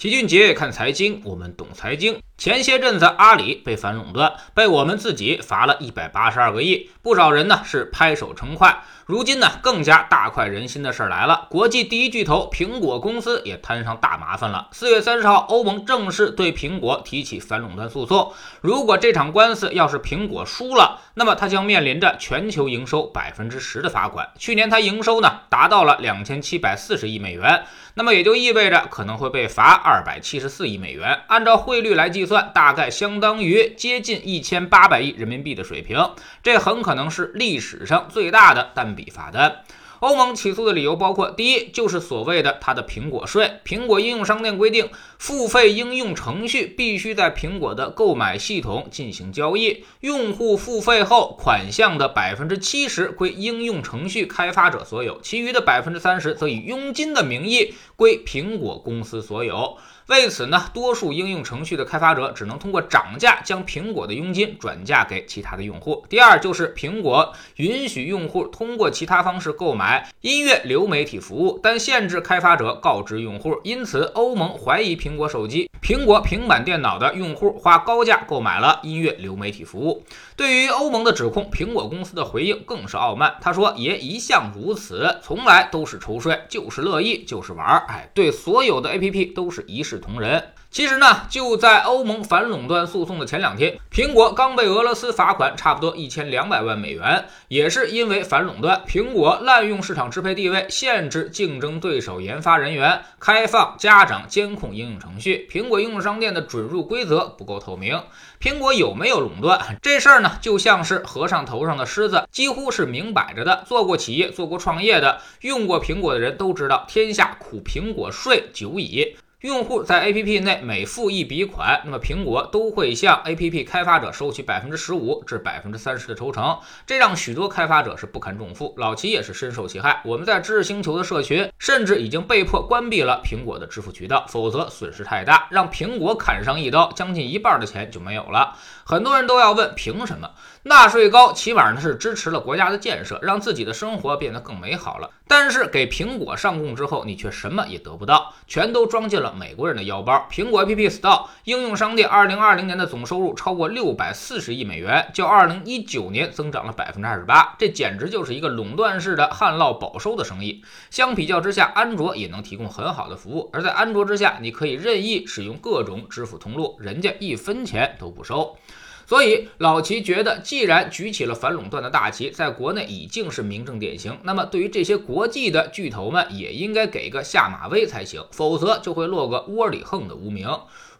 齐俊杰看财经，我们懂财经。前些阵子，阿里被反垄断，被我们自己罚了一百八十二个亿，不少人呢是拍手称快。如今呢，更加大快人心的事儿来了，国际第一巨头苹果公司也摊上大麻烦了。四月三十号，欧盟正式对苹果提起反垄断诉讼。如果这场官司要是苹果输了，那么它将面临着全球营收百分之十的罚款。去年它营收呢达到了两千七百四十亿美元。那么也就意味着可能会被罚二百七十四亿美元，按照汇率来计算，算大概相当于接近一千八百亿人民币的水平，这很可能是历史上最大的单笔罚单。欧盟起诉的理由包括：第一，就是所谓的它的苹果税。苹果应用商店规定，付费应用程序必须在苹果的购买系统进行交易，用户付费后，款项的百分之七十归应用程序开发者所有，其余的百分之三十则以佣金的名义归苹果公司所有。为此呢，多数应用程序的开发者只能通过涨价将苹果的佣金转嫁给其他的用户。第二，就是苹果允许用户通过其他方式购买音乐流媒体服务，但限制开发者告知用户。因此，欧盟怀疑苹果手机、苹果平板电脑的用户花高价购买了音乐流媒体服务。对于欧盟的指控，苹果公司的回应更是傲慢。他说：“也一向如此，从来都是抽税，就是乐意，就是玩儿。哎，对所有的 APP 都是一视。”同仁。其实呢，就在欧盟反垄断诉讼的前两天，苹果刚被俄罗斯罚款差不多一千两百万美元，也是因为反垄断。苹果滥用市场支配地位，限制竞争对手研发人员，开放家长监控应用程序。苹果应用商店的准入规则不够透明。苹果有没有垄断这事儿呢？就像是和尚头上的虱子，几乎是明摆着的。做过企业、做过创业的、用过苹果的人都知道，天下苦苹果税久矣。用户在 APP 内每付一笔款，那么苹果都会向 APP 开发者收取百分之十五至百分之三十的抽成，这让许多开发者是不堪重负。老齐也是深受其害。我们在知识星球的社群甚至已经被迫关闭了苹果的支付渠道，否则损失太大，让苹果砍上一刀，将近一半的钱就没有了。很多人都要问，凭什么纳税高？起码呢是支持了国家的建设，让自己的生活变得更美好了。但是给苹果上供之后，你却什么也得不到，全都装进了美国人的腰包。苹果 App Store 应用商店二零二零年的总收入超过六百四十亿美元，较二零一九年增长了百分之二十八，这简直就是一个垄断式的旱涝保收的生意。相比较之下，安卓也能提供很好的服务，而在安卓之下，你可以任意使用各种支付通路，人家一分钱都不收。所以老齐觉得，既然举起了反垄断的大旗，在国内已经是名正典型，那么对于这些国际的巨头们，也应该给个下马威才行，否则就会落个窝里横的无名。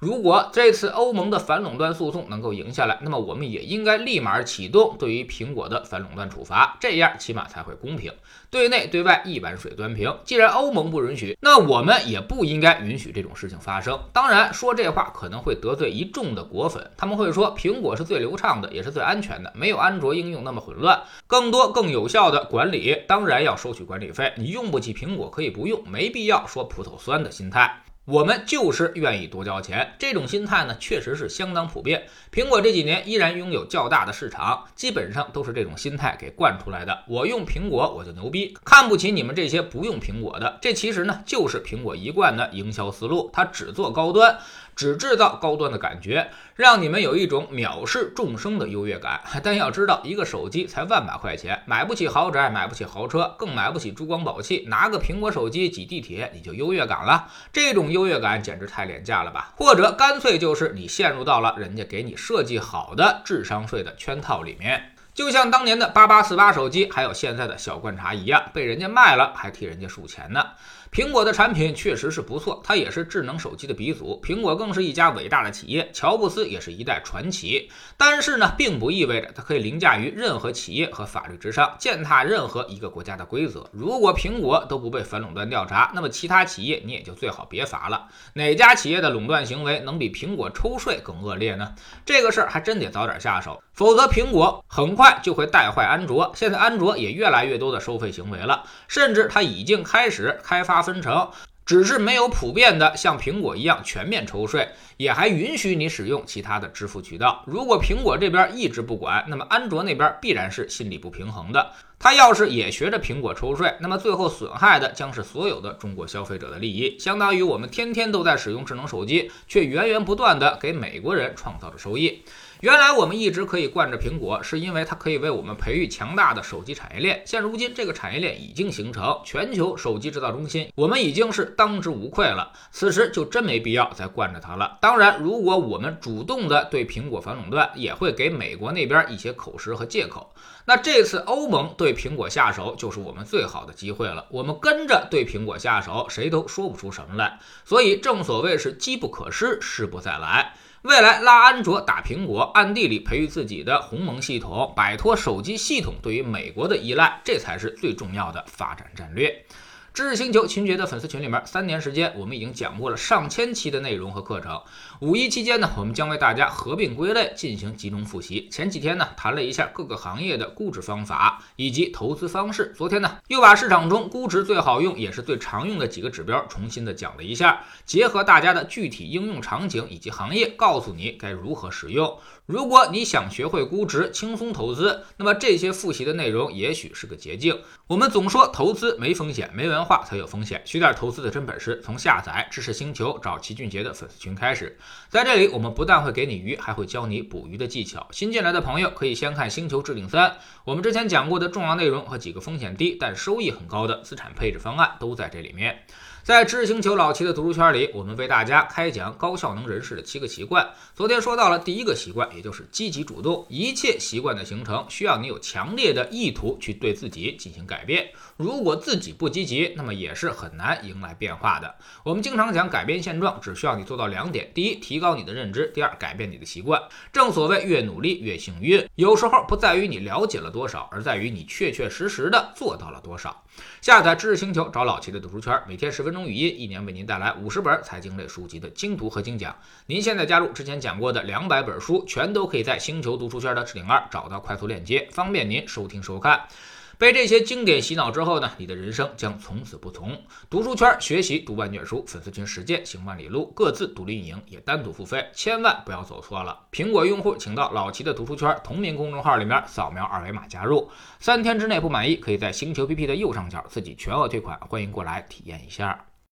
如果这次欧盟的反垄断诉讼能够赢下来，那么我们也应该立马启动对于苹果的反垄断处罚，这样起码才会公平，对内对外一碗水端平。既然欧盟不允许，那我们也不应该允许这种事情发生。当然，说这话可能会得罪一众的果粉，他们会说苹果是最流畅的，也是最安全的，没有安卓应用那么混乱，更多更有效的管理，当然要收取管理费。你用不起苹果可以不用，没必要说葡萄酸的心态。我们就是愿意多交钱，这种心态呢，确实是相当普遍。苹果这几年依然拥有较大的市场，基本上都是这种心态给惯出来的。我用苹果我就牛逼，看不起你们这些不用苹果的。这其实呢，就是苹果一贯的营销思路，它只做高端。只制造高端的感觉，让你们有一种藐视众生的优越感。但要知道，一个手机才万把块钱，买不起豪宅，买不起豪车，更买不起珠光宝气，拿个苹果手机挤地铁，你就优越感了？这种优越感简直太廉价了吧？或者干脆就是你陷入到了人家给你设计好的智商税的圈套里面，就像当年的八八四八手机，还有现在的小罐茶一样，被人家卖了，还替人家数钱呢。苹果的产品确实是不错，它也是智能手机的鼻祖。苹果更是一家伟大的企业，乔布斯也是一代传奇。但是呢，并不意味着它可以凌驾于任何企业和法律之上，践踏任何一个国家的规则。如果苹果都不被反垄断调查，那么其他企业你也就最好别罚了。哪家企业的垄断行为能比苹果抽税更恶劣呢？这个事儿还真得早点下手，否则苹果很快就会带坏安卓。现在安卓也越来越多的收费行为了，甚至它已经开始开发。分成，只是没有普遍的像苹果一样全面抽税，也还允许你使用其他的支付渠道。如果苹果这边一直不管，那么安卓那边必然是心理不平衡的。他要是也学着苹果抽税，那么最后损害的将是所有的中国消费者的利益，相当于我们天天都在使用智能手机，却源源不断的给美国人创造着收益。原来我们一直可以惯着苹果，是因为它可以为我们培育强大的手机产业链。现如今，这个产业链已经形成，全球手机制造中心，我们已经是当之无愧了。此时就真没必要再惯着它了。当然，如果我们主动的对苹果反垄断，也会给美国那边一些口实和借口。那这次欧盟对苹果下手，就是我们最好的机会了。我们跟着对苹果下手，谁都说不出什么来。所以正所谓是机不可失，失不再来。未来拉安卓打苹果，暗地里培育自己的鸿蒙系统，摆脱手机系统对于美国的依赖，这才是最重要的发展战略。知识星球秦爵的粉丝群里面，三年时间，我们已经讲过了上千期的内容和课程。五一期间呢，我们将为大家合并归类，进行集中复习。前几天呢，谈了一下各个行业的估值方法以及投资方式。昨天呢，又把市场中估值最好用也是最常用的几个指标重新的讲了一下，结合大家的具体应用场景以及行业，告诉你该如何使用。如果你想学会估值、轻松投资，那么这些复习的内容也许是个捷径。我们总说投资没风险，没文化才有风险。学点投资的真本事，从下载知识星球找齐俊杰的粉丝群开始。在这里，我们不但会给你鱼，还会教你捕鱼的技巧。新进来的朋友可以先看《星球置顶三》，我们之前讲过的重要内容和几个风险低但收益很高的资产配置方案都在这里面。在知识星球老齐的读书圈里，我们为大家开讲高效能人士的七个习惯。昨天说到了第一个习惯，也就是积极主动。一切习惯的形成需要你有强烈的意图去对自己进行改变。如果自己不积极，那么也是很难迎来变化的。我们经常讲改变现状，只需要你做到两点：第一，提高你的认知；第二，改变你的习惯。正所谓越努力越幸运，有时候不在于你了解了多少，而在于你确确实实的做到了多少。下载知识星球，找老齐的读书圈，每天十分分钟语音，一年为您带来五十本财经类书籍的精读和精讲。您现在加入之前讲过的两百本书，全都可以在星球读书圈的置顶二找到快速链接，方便您收听收看。被这些经典洗脑之后呢，你的人生将从此不从。读书圈学习读万卷书，粉丝群实践行万里路，各自独立运营也单独付费，千万不要走错了。苹果用户请到老齐的读书圈同名公众号里面扫描二维码加入，三天之内不满意可以在星球 PP 的右上角自己全额退款，欢迎过来体验一下。